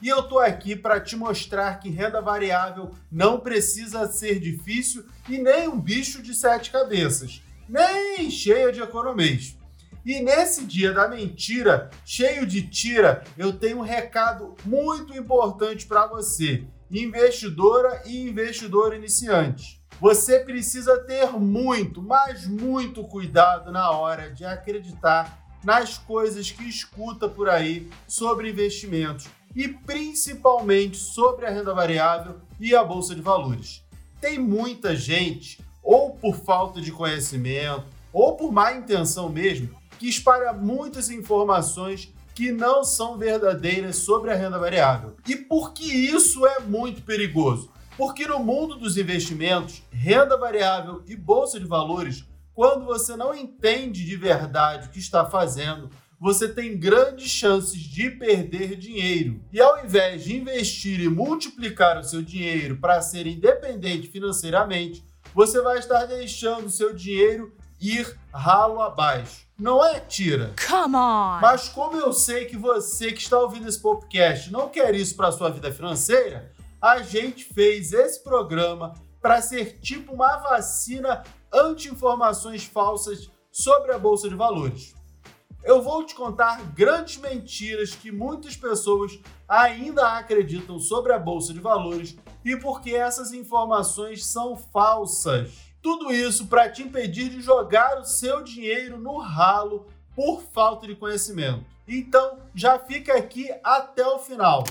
E eu tô aqui para te mostrar que renda variável não precisa ser difícil e nem um bicho de sete cabeças, nem cheia de economês. E nesse dia da mentira, cheio de tira, eu tenho um recado muito importante para você, investidora e investidor iniciante. Você precisa ter muito, mas muito cuidado na hora de acreditar nas coisas que escuta por aí sobre investimentos e principalmente sobre a renda variável e a bolsa de valores. Tem muita gente, ou por falta de conhecimento, ou por má intenção mesmo, que espalha muitas informações que não são verdadeiras sobre a renda variável. E por que isso é muito perigoso? Porque no mundo dos investimentos, renda variável e bolsa de valores, quando você não entende de verdade o que está fazendo, você tem grandes chances de perder dinheiro. E ao invés de investir e multiplicar o seu dinheiro para ser independente financeiramente, você vai estar deixando o seu dinheiro ir ralo abaixo. Não é tira. Come on! Mas como eu sei que você que está ouvindo esse podcast não quer isso para sua vida financeira, a gente fez esse programa para ser tipo uma vacina anti-informações falsas sobre a bolsa de valores. Eu vou te contar grandes mentiras que muitas pessoas ainda acreditam sobre a bolsa de valores e porque essas informações são falsas. Tudo isso para te impedir de jogar o seu dinheiro no ralo por falta de conhecimento. Então, já fica aqui até o final.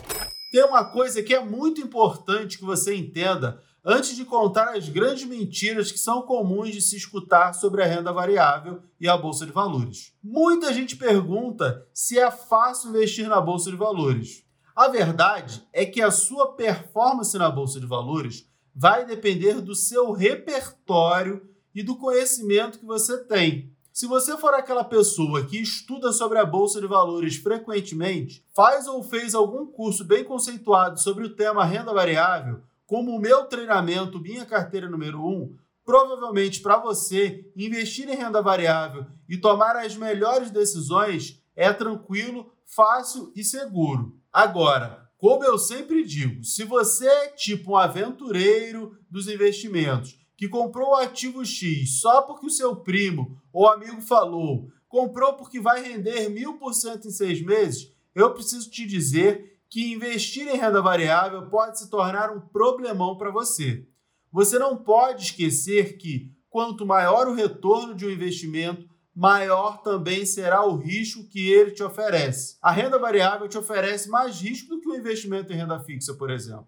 Tem uma coisa que é muito importante que você entenda antes de contar as grandes mentiras que são comuns de se escutar sobre a renda variável e a bolsa de valores. Muita gente pergunta se é fácil investir na bolsa de valores. A verdade é que a sua performance na bolsa de valores vai depender do seu repertório e do conhecimento que você tem. Se você for aquela pessoa que estuda sobre a bolsa de valores frequentemente, faz ou fez algum curso bem conceituado sobre o tema renda variável, como o meu treinamento Minha Carteira Número 1, provavelmente para você investir em renda variável e tomar as melhores decisões é tranquilo, fácil e seguro. Agora, como eu sempre digo, se você é tipo um aventureiro dos investimentos que comprou o ativo X só porque o seu primo ou amigo falou, comprou porque vai render mil por cento em seis meses, eu preciso te dizer que investir em renda variável pode se tornar um problemão para você. Você não pode esquecer que quanto maior o retorno de um investimento, maior também será o risco que ele te oferece. A renda variável te oferece mais risco do que o investimento em renda fixa, por exemplo,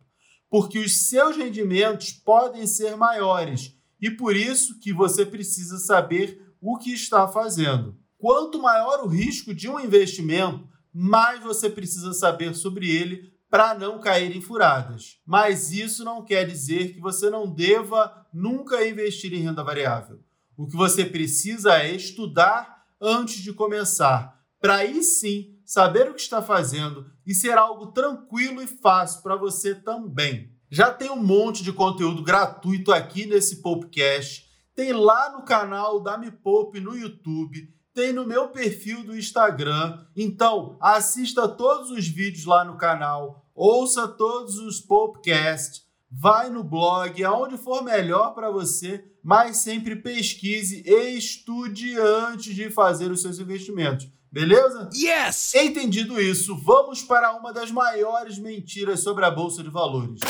porque os seus rendimentos podem ser maiores e por isso que você precisa saber o que está fazendo. Quanto maior o risco de um investimento, mais você precisa saber sobre ele para não cair em furadas. Mas isso não quer dizer que você não deva nunca investir em renda variável. O que você precisa é estudar antes de começar, para aí sim saber o que está fazendo e ser algo tranquilo e fácil para você também. Já tem um monte de conteúdo gratuito aqui nesse podcast. Tem lá no canal da Me Poupe no YouTube, tem no meu perfil do Instagram. Então, assista todos os vídeos lá no canal, ouça todos os podcasts vai no blog, aonde for melhor para você, mas sempre pesquise e estude antes de fazer os seus investimentos. Beleza? Yes! Entendido isso, vamos para uma das maiores mentiras sobre a bolsa de valores.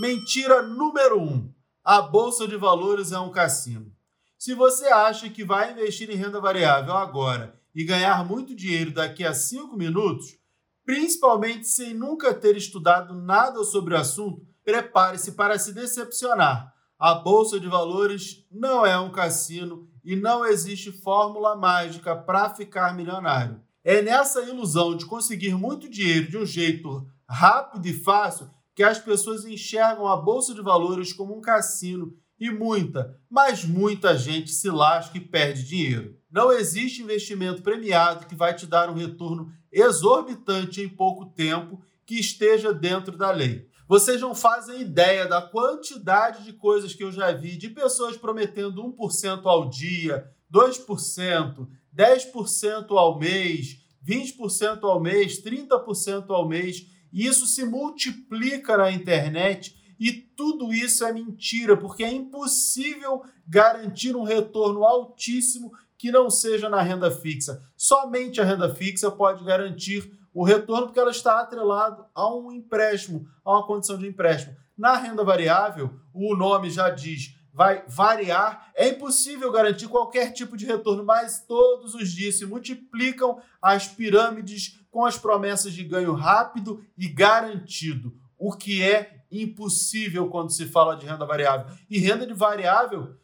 Mentira número 1: um, a bolsa de valores é um cassino. Se você acha que vai investir em renda variável agora e ganhar muito dinheiro daqui a 5 minutos, principalmente sem nunca ter estudado nada sobre o assunto, prepare-se para se decepcionar. A bolsa de valores não é um cassino e não existe fórmula mágica para ficar milionário. É nessa ilusão de conseguir muito dinheiro de um jeito rápido e fácil que as pessoas enxergam a bolsa de valores como um cassino e muita, mas muita gente se lasca e perde dinheiro. Não existe investimento premiado que vai te dar um retorno exorbitante em pouco tempo que esteja dentro da lei. Vocês não fazem ideia da quantidade de coisas que eu já vi de pessoas prometendo 1% ao dia, 2%, 10% ao mês, 20% ao mês, 30% ao mês. E isso se multiplica na internet e tudo isso é mentira, porque é impossível garantir um retorno altíssimo que não seja na renda fixa. Somente a renda fixa pode garantir o retorno porque ela está atrelado a um empréstimo, a uma condição de empréstimo. Na renda variável, o nome já diz, vai variar. É impossível garantir qualquer tipo de retorno, mas todos os dias se multiplicam as pirâmides com as promessas de ganho rápido e garantido, o que é impossível quando se fala de renda variável. E renda de variável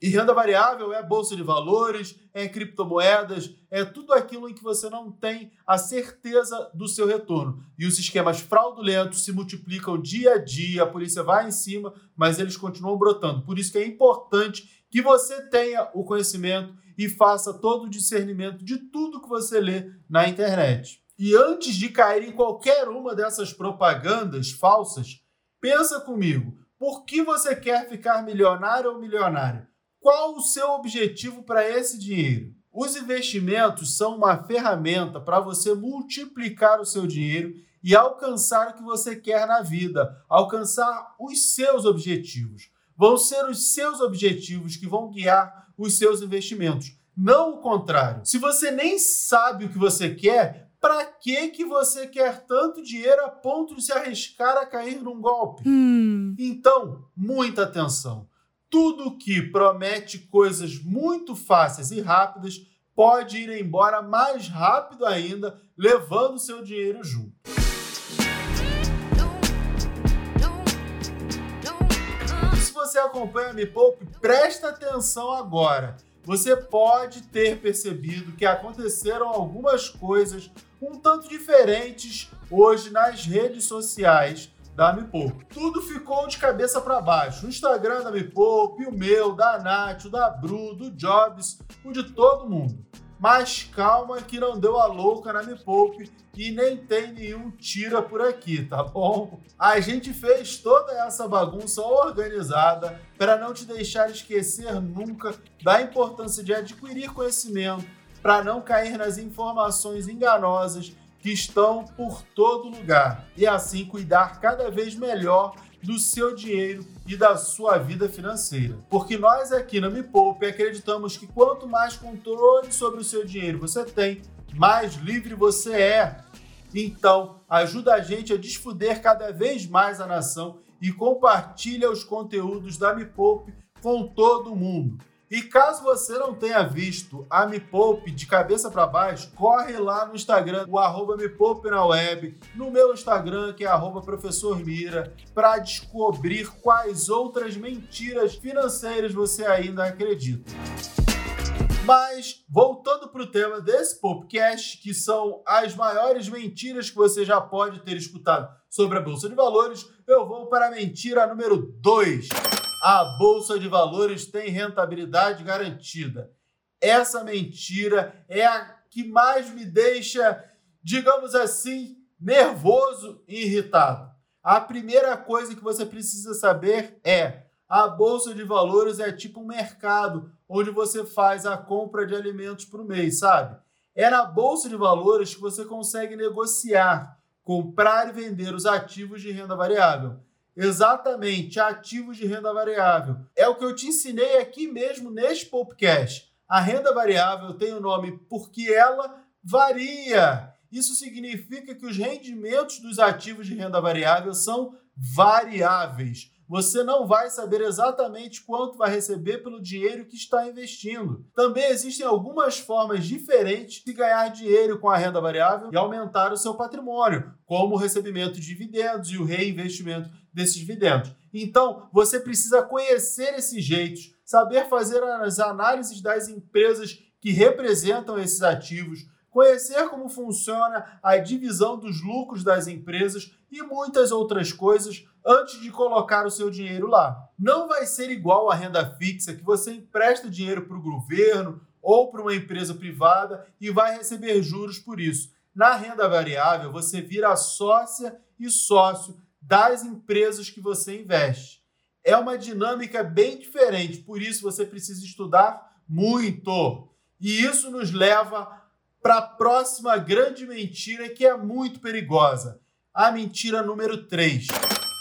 e renda variável é bolsa de valores, é criptomoedas, é tudo aquilo em que você não tem a certeza do seu retorno. E os esquemas fraudulentos se multiplicam dia a dia, a polícia vai em cima, mas eles continuam brotando. Por isso que é importante que você tenha o conhecimento e faça todo o discernimento de tudo que você lê na internet. E antes de cair em qualquer uma dessas propagandas falsas, pensa comigo, por que você quer ficar milionário ou milionário? Qual o seu objetivo para esse dinheiro? Os investimentos são uma ferramenta para você multiplicar o seu dinheiro e alcançar o que você quer na vida, alcançar os seus objetivos. Vão ser os seus objetivos que vão guiar os seus investimentos, não o contrário. Se você nem sabe o que você quer, para que que você quer tanto dinheiro a ponto de se arriscar a cair num golpe? Hum. Então, muita atenção. Tudo que promete coisas muito fáceis e rápidas pode ir embora mais rápido ainda, levando seu dinheiro junto. Se você acompanha a Me Poupe, presta atenção agora. Você pode ter percebido que aconteceram algumas coisas um tanto diferentes hoje nas redes sociais da Poupe. Tudo ficou de cabeça para baixo. O Instagram da Poupe, o meu, da Nath, o da Bru, do Jobs, o de todo mundo. Mas calma que não deu a louca na Me Poupe e nem tem nenhum tira por aqui, tá bom? A gente fez toda essa bagunça organizada para não te deixar esquecer nunca da importância de adquirir conhecimento, para não cair nas informações enganosas que estão por todo lugar e assim cuidar cada vez melhor do seu dinheiro e da sua vida financeira. Porque nós aqui na Me Poupe acreditamos que quanto mais controle sobre o seu dinheiro você tem, mais livre você é. Então, ajuda a gente a desfuder cada vez mais a nação e compartilha os conteúdos da Me Poupe com todo mundo. E caso você não tenha visto a Me Poupe de cabeça para baixo, corre lá no Instagram, o arroba Me Poupe na web, no meu Instagram, que é arroba professor Mira, para descobrir quais outras mentiras financeiras você ainda acredita. Mas, voltando para o tema desse podcast, que são as maiores mentiras que você já pode ter escutado sobre a Bolsa de Valores, eu vou para a mentira número 2 a bolsa de valores tem rentabilidade garantida. Essa mentira é a que mais me deixa, digamos assim, nervoso e irritado. A primeira coisa que você precisa saber é: a bolsa de valores é tipo um mercado onde você faz a compra de alimentos por mês, sabe? É na bolsa de valores que você consegue negociar, comprar e vender os ativos de renda variável. Exatamente, ativos de renda variável. É o que eu te ensinei aqui mesmo neste podcast. A renda variável tem o nome porque ela varia. Isso significa que os rendimentos dos ativos de renda variável são variáveis. Você não vai saber exatamente quanto vai receber pelo dinheiro que está investindo. Também existem algumas formas diferentes de ganhar dinheiro com a renda variável e aumentar o seu patrimônio, como o recebimento de dividendos e o reinvestimento desses dividendos. Então, você precisa conhecer esses jeitos, saber fazer as análises das empresas que representam esses ativos, conhecer como funciona a divisão dos lucros das empresas e muitas outras coisas antes de colocar o seu dinheiro lá. Não vai ser igual à renda fixa que você empresta dinheiro para o governo ou para uma empresa privada e vai receber juros por isso. Na renda variável, você vira sócia e sócio das empresas que você investe. É uma dinâmica bem diferente, por isso você precisa estudar muito. E isso nos leva para a próxima grande mentira que é muito perigosa. A mentira número 3.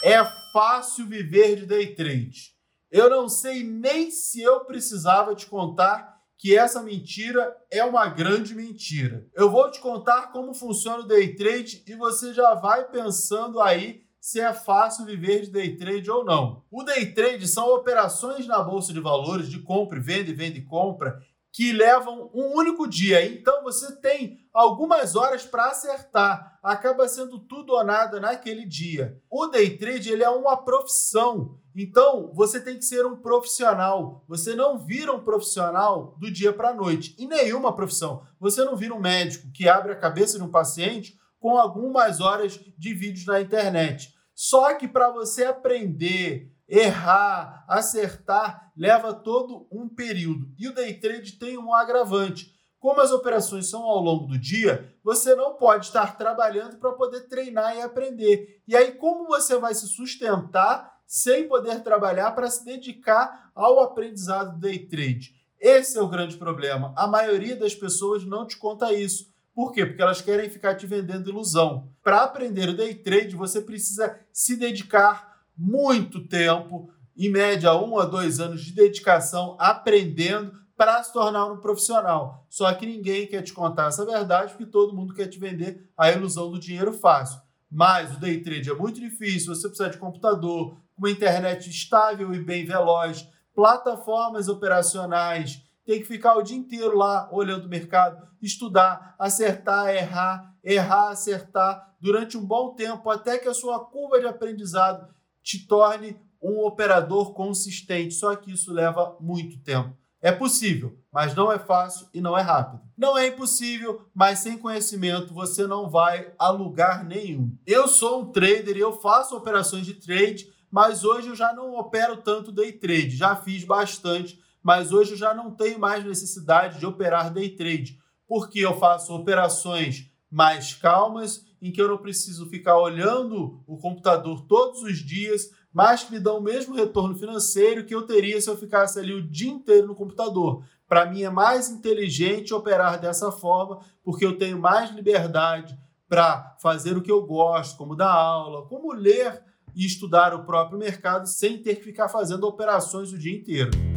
É fácil viver de day trade. Eu não sei nem se eu precisava te contar que essa mentira é uma grande mentira. Eu vou te contar como funciona o day trade e você já vai pensando aí se é fácil viver de day trade ou não. O day trade são operações na bolsa de valores de compra e venda e venda e compra que levam um único dia. Então você tem algumas horas para acertar. Acaba sendo tudo ou nada naquele dia. O day trade ele é uma profissão. Então você tem que ser um profissional. Você não vira um profissional do dia para a noite. Em nenhuma profissão. Você não vira um médico que abre a cabeça de um paciente com algumas horas de vídeos na internet. Só que para você aprender errar, acertar, leva todo um período. E o day trade tem um agravante. Como as operações são ao longo do dia, você não pode estar trabalhando para poder treinar e aprender. E aí, como você vai se sustentar sem poder trabalhar para se dedicar ao aprendizado do day trade? Esse é o grande problema. A maioria das pessoas não te conta isso. Por quê? Porque elas querem ficar te vendendo ilusão. Para aprender o day trade, você precisa se dedicar muito tempo, em média um a dois anos de dedicação aprendendo para se tornar um profissional. Só que ninguém quer te contar essa verdade porque todo mundo quer te vender a ilusão do dinheiro fácil. Mas o day trade é muito difícil, você precisa de computador, uma internet estável e bem veloz, plataformas operacionais, tem que ficar o dia inteiro lá olhando o mercado, estudar, acertar, errar, errar, acertar durante um bom tempo até que a sua curva de aprendizado te torne um operador consistente. Só que isso leva muito tempo. É possível, mas não é fácil e não é rápido. Não é impossível, mas sem conhecimento você não vai a lugar nenhum. Eu sou um trader e eu faço operações de trade, mas hoje eu já não opero tanto day trade. Já fiz bastante, mas hoje eu já não tenho mais necessidade de operar day trade, porque eu faço operações mais calmas em que eu não preciso ficar olhando o computador todos os dias, mas que me dão o mesmo retorno financeiro que eu teria se eu ficasse ali o dia inteiro no computador. Para mim é mais inteligente operar dessa forma, porque eu tenho mais liberdade para fazer o que eu gosto, como dar aula, como ler e estudar o próprio mercado sem ter que ficar fazendo operações o dia inteiro.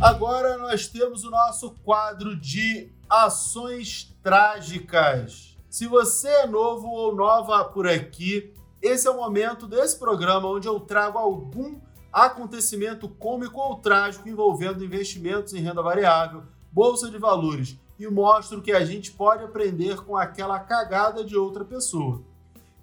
Agora nós temos o nosso quadro de ações trágicas. Se você é novo ou nova por aqui, esse é o momento desse programa onde eu trago algum acontecimento cômico ou trágico envolvendo investimentos em renda variável, bolsa de valores e mostro que a gente pode aprender com aquela cagada de outra pessoa.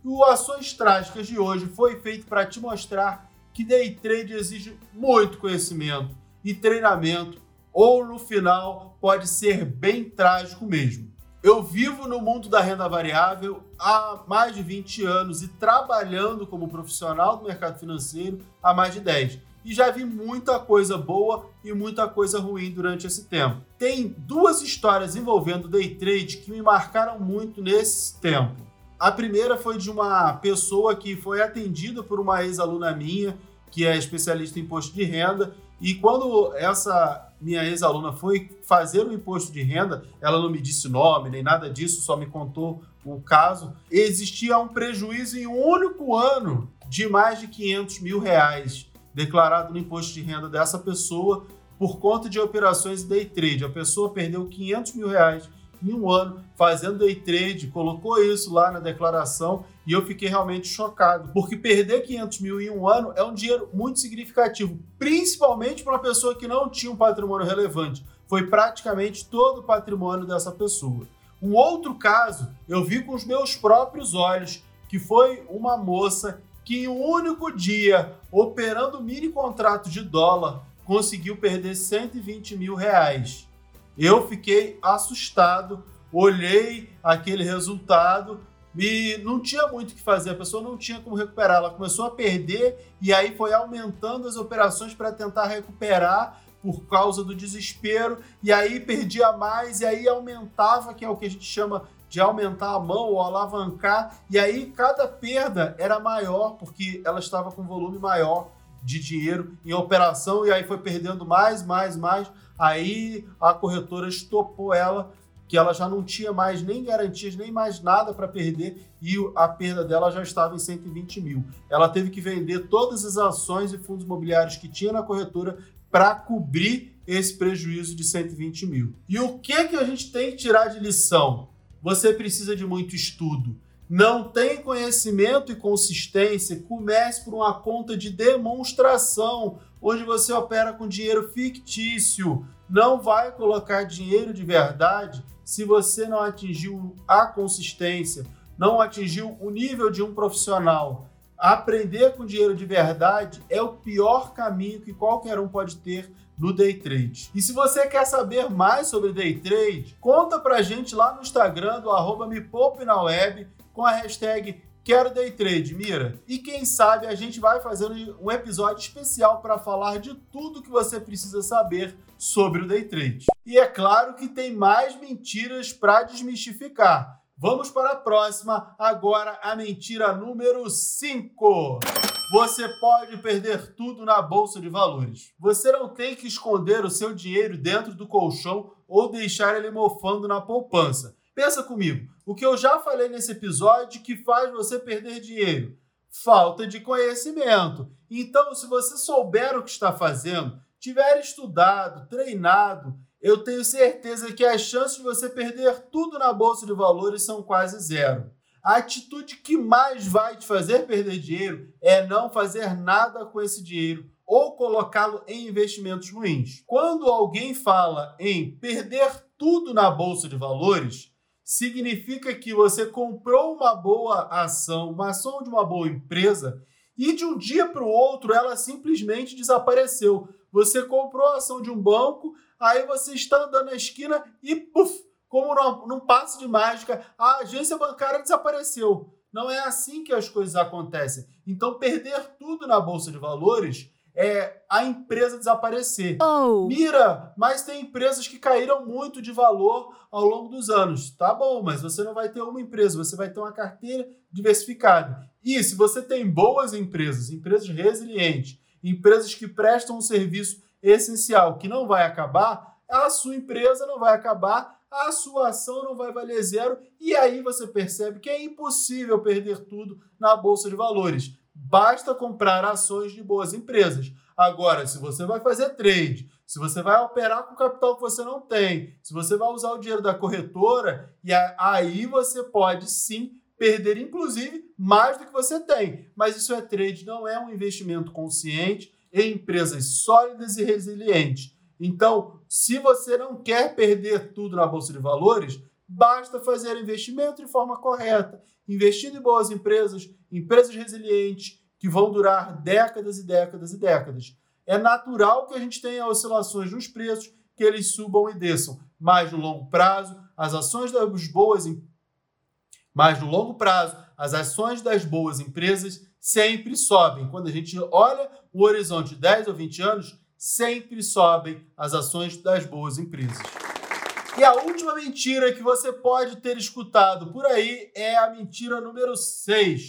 o Ações Trágicas de hoje foi feito para te mostrar que day trade exige muito conhecimento e treinamento, ou no final pode ser bem trágico mesmo. Eu vivo no mundo da renda variável há mais de 20 anos e trabalhando como profissional do mercado financeiro há mais de 10. E já vi muita coisa boa e muita coisa ruim durante esse tempo. Tem duas histórias envolvendo day trade que me marcaram muito nesse tempo. A primeira foi de uma pessoa que foi atendida por uma ex-aluna minha, que é especialista em imposto de renda, e quando essa minha ex-aluna foi fazer o imposto de renda, ela não me disse nome nem nada disso, só me contou o caso. Existia um prejuízo em um único ano de mais de 500 mil reais declarado no imposto de renda dessa pessoa por conta de operações day trade. A pessoa perdeu 500 mil reais em um ano fazendo day trade, colocou isso lá na declaração e eu fiquei realmente chocado, porque perder 500 mil em um ano é um dinheiro muito significativo, principalmente para uma pessoa que não tinha um patrimônio relevante. Foi praticamente todo o patrimônio dessa pessoa. Um outro caso eu vi com os meus próprios olhos, que foi uma moça que em um único dia, operando mini contrato de dólar, conseguiu perder 120 mil reais. Eu fiquei assustado, olhei aquele resultado e não tinha muito o que fazer, a pessoa não tinha como recuperar. Ela começou a perder e aí foi aumentando as operações para tentar recuperar por causa do desespero, e aí perdia mais, e aí aumentava, que é o que a gente chama de aumentar a mão ou alavancar, e aí cada perda era maior, porque ela estava com volume maior de dinheiro em operação, e aí foi perdendo mais, mais, mais. Aí a corretora estopou ela, que ela já não tinha mais nem garantias, nem mais nada para perder, e a perda dela já estava em 120 mil. Ela teve que vender todas as ações e fundos imobiliários que tinha na corretora para cobrir esse prejuízo de 120 mil. E o que, que a gente tem que tirar de lição? Você precisa de muito estudo. Não tem conhecimento e consistência, comece por uma conta de demonstração, onde você opera com dinheiro fictício. Não vai colocar dinheiro de verdade se você não atingiu a consistência, não atingiu o nível de um profissional. Aprender com dinheiro de verdade é o pior caminho que qualquer um pode ter no day trade. E se você quer saber mais sobre day trade, conta pra gente lá no Instagram do arroba me poupe na web com a hashtag Quero Day Trade, Mira. E quem sabe a gente vai fazer um episódio especial para falar de tudo que você precisa saber sobre o Day Trade. E é claro que tem mais mentiras para desmistificar. Vamos para a próxima, agora a mentira número 5. Você pode perder tudo na bolsa de valores. Você não tem que esconder o seu dinheiro dentro do colchão ou deixar ele mofando na poupança. Pensa comigo, o que eu já falei nesse episódio que faz você perder dinheiro? Falta de conhecimento. Então, se você souber o que está fazendo, tiver estudado, treinado, eu tenho certeza que as chances de você perder tudo na bolsa de valores são quase zero. A atitude que mais vai te fazer perder dinheiro é não fazer nada com esse dinheiro ou colocá-lo em investimentos ruins. Quando alguém fala em perder tudo na bolsa de valores, significa que você comprou uma boa ação, uma ação de uma boa empresa, e de um dia para o outro ela simplesmente desapareceu. Você comprou a ação de um banco, aí você está andando na esquina e, puf, como num, num passe de mágica, a agência bancária desapareceu. Não é assim que as coisas acontecem. Então, perder tudo na bolsa de valores é a empresa desaparecer. Oh. Mira, mas tem empresas que caíram muito de valor ao longo dos anos. Tá bom, mas você não vai ter uma empresa, você vai ter uma carteira diversificada. E se você tem boas empresas, empresas resilientes, empresas que prestam um serviço essencial que não vai acabar, a sua empresa não vai acabar, a sua ação não vai valer zero, e aí você percebe que é impossível perder tudo na bolsa de valores. Basta comprar ações de boas empresas. Agora, se você vai fazer trade, se você vai operar com capital que você não tem, se você vai usar o dinheiro da corretora, e aí você pode sim perder, inclusive, mais do que você tem. Mas isso é trade, não é um investimento consciente em empresas sólidas e resilientes. Então, se você não quer perder tudo na bolsa de valores, basta fazer investimento de forma correta, investindo em boas empresas, empresas resilientes que vão durar décadas e décadas e décadas. É natural que a gente tenha oscilações nos preços, que eles subam e desçam, mas no longo prazo, as ações das boas mas no longo prazo, as ações das boas empresas sempre sobem. Quando a gente olha o horizonte de 10 ou 20 anos, sempre sobem as ações das boas empresas. E a última mentira que você pode ter escutado por aí é a mentira número 6.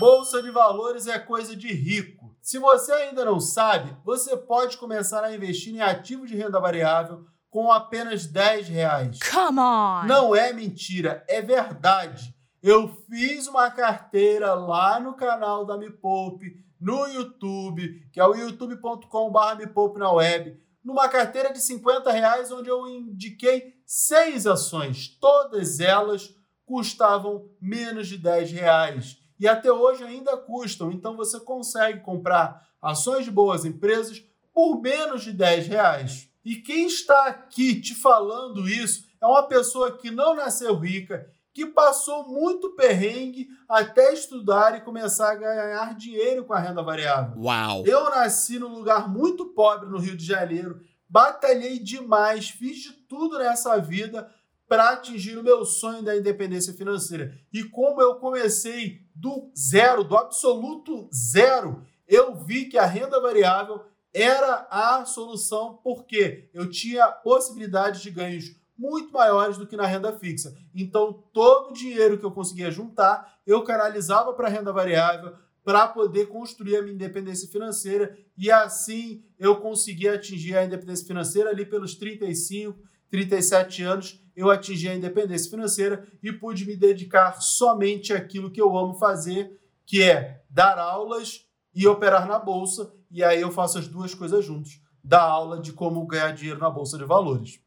Bolsa de valores é coisa de rico. Se você ainda não sabe, você pode começar a investir em ativos de renda variável com apenas 10 reais. Come on! Não é mentira, é verdade. Eu fiz uma carteira lá no canal da Me Poupe, no YouTube, que é o youtube.com.br Me Poupe na web numa carteira de 50 reais, onde eu indiquei seis ações. Todas elas custavam menos de 10 reais. E até hoje ainda custam. Então você consegue comprar ações de boas empresas por menos de 10 reais. E quem está aqui te falando isso é uma pessoa que não nasceu rica, que passou muito perrengue até estudar e começar a ganhar dinheiro com a renda variável. Uau! Eu nasci num lugar muito pobre no Rio de Janeiro, batalhei demais, fiz de tudo nessa vida para atingir o meu sonho da independência financeira. E como eu comecei do zero, do absoluto zero, eu vi que a renda variável era a solução porque eu tinha possibilidade de ganhos muito maiores do que na renda fixa. Então, todo o dinheiro que eu conseguia juntar, eu canalizava para a renda variável para poder construir a minha independência financeira e assim eu conseguia atingir a independência financeira ali pelos 35, 37 anos, eu atingi a independência financeira e pude me dedicar somente àquilo que eu amo fazer, que é dar aulas e operar na bolsa, e aí eu faço as duas coisas juntos, dar aula de como ganhar dinheiro na bolsa de valores.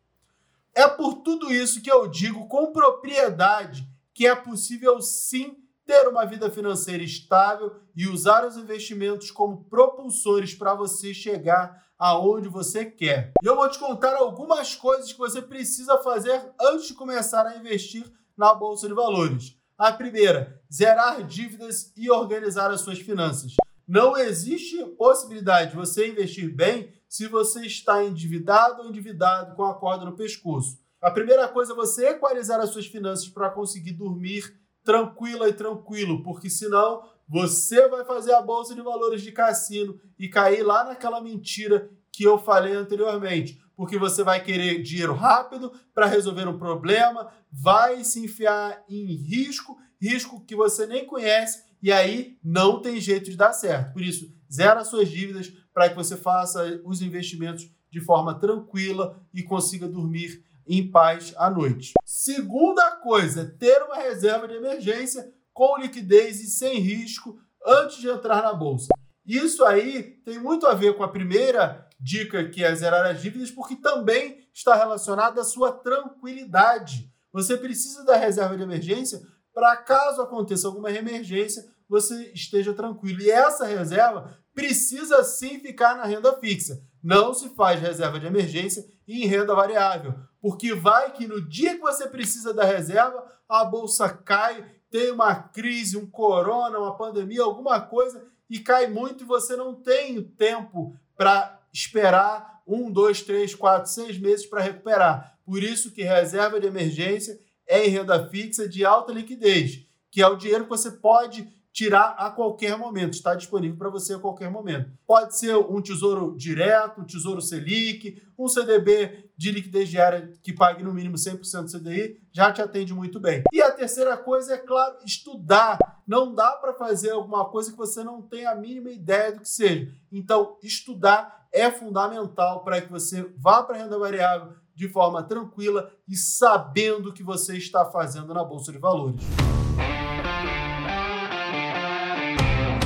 É por tudo isso que eu digo com propriedade que é possível sim ter uma vida financeira estável e usar os investimentos como propulsores para você chegar aonde você quer. E eu vou te contar algumas coisas que você precisa fazer antes de começar a investir na bolsa de valores. A primeira, zerar dívidas e organizar as suas finanças. Não existe possibilidade de você investir bem se você está endividado ou endividado com a corda no pescoço. A primeira coisa é você equalizar as suas finanças para conseguir dormir tranquila e tranquilo, porque senão você vai fazer a bolsa de valores de cassino e cair lá naquela mentira que eu falei anteriormente, porque você vai querer dinheiro rápido para resolver um problema, vai se enfiar em risco, risco que você nem conhece e aí não tem jeito de dar certo. Por isso, zera suas dívidas para que você faça os investimentos de forma tranquila e consiga dormir em paz à noite. Segunda coisa, ter uma reserva de emergência com liquidez e sem risco antes de entrar na bolsa. Isso aí tem muito a ver com a primeira dica, que é zerar as dívidas, porque também está relacionado à sua tranquilidade. Você precisa da reserva de emergência para caso aconteça alguma emergência, você esteja tranquilo. E essa reserva precisa sim ficar na renda fixa. Não se faz reserva de emergência em renda variável, porque vai que no dia que você precisa da reserva, a bolsa cai, tem uma crise, um corona, uma pandemia, alguma coisa, e cai muito e você não tem tempo para esperar um, dois, três, quatro, seis meses para recuperar. Por isso que reserva de emergência é em renda fixa de alta liquidez, que é o dinheiro que você pode tirar a qualquer momento, está disponível para você a qualquer momento. Pode ser um tesouro direto, um tesouro Selic, um CDB de liquidez diária que pague no mínimo 100% do CDI, já te atende muito bem. E a terceira coisa é, claro, estudar. Não dá para fazer alguma coisa que você não tem a mínima ideia do que seja. Então, estudar é fundamental para que você vá para a renda variável de forma tranquila e sabendo o que você está fazendo na bolsa de valores.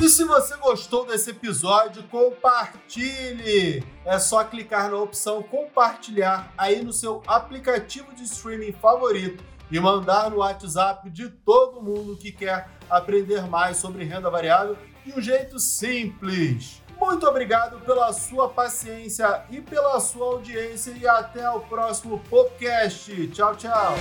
E se você gostou desse episódio, compartilhe! É só clicar na opção compartilhar aí no seu aplicativo de streaming favorito e mandar no WhatsApp de todo mundo que quer aprender mais sobre renda variável de um jeito simples. Muito obrigado pela sua paciência e pela sua audiência e até o próximo podcast. Tchau, tchau.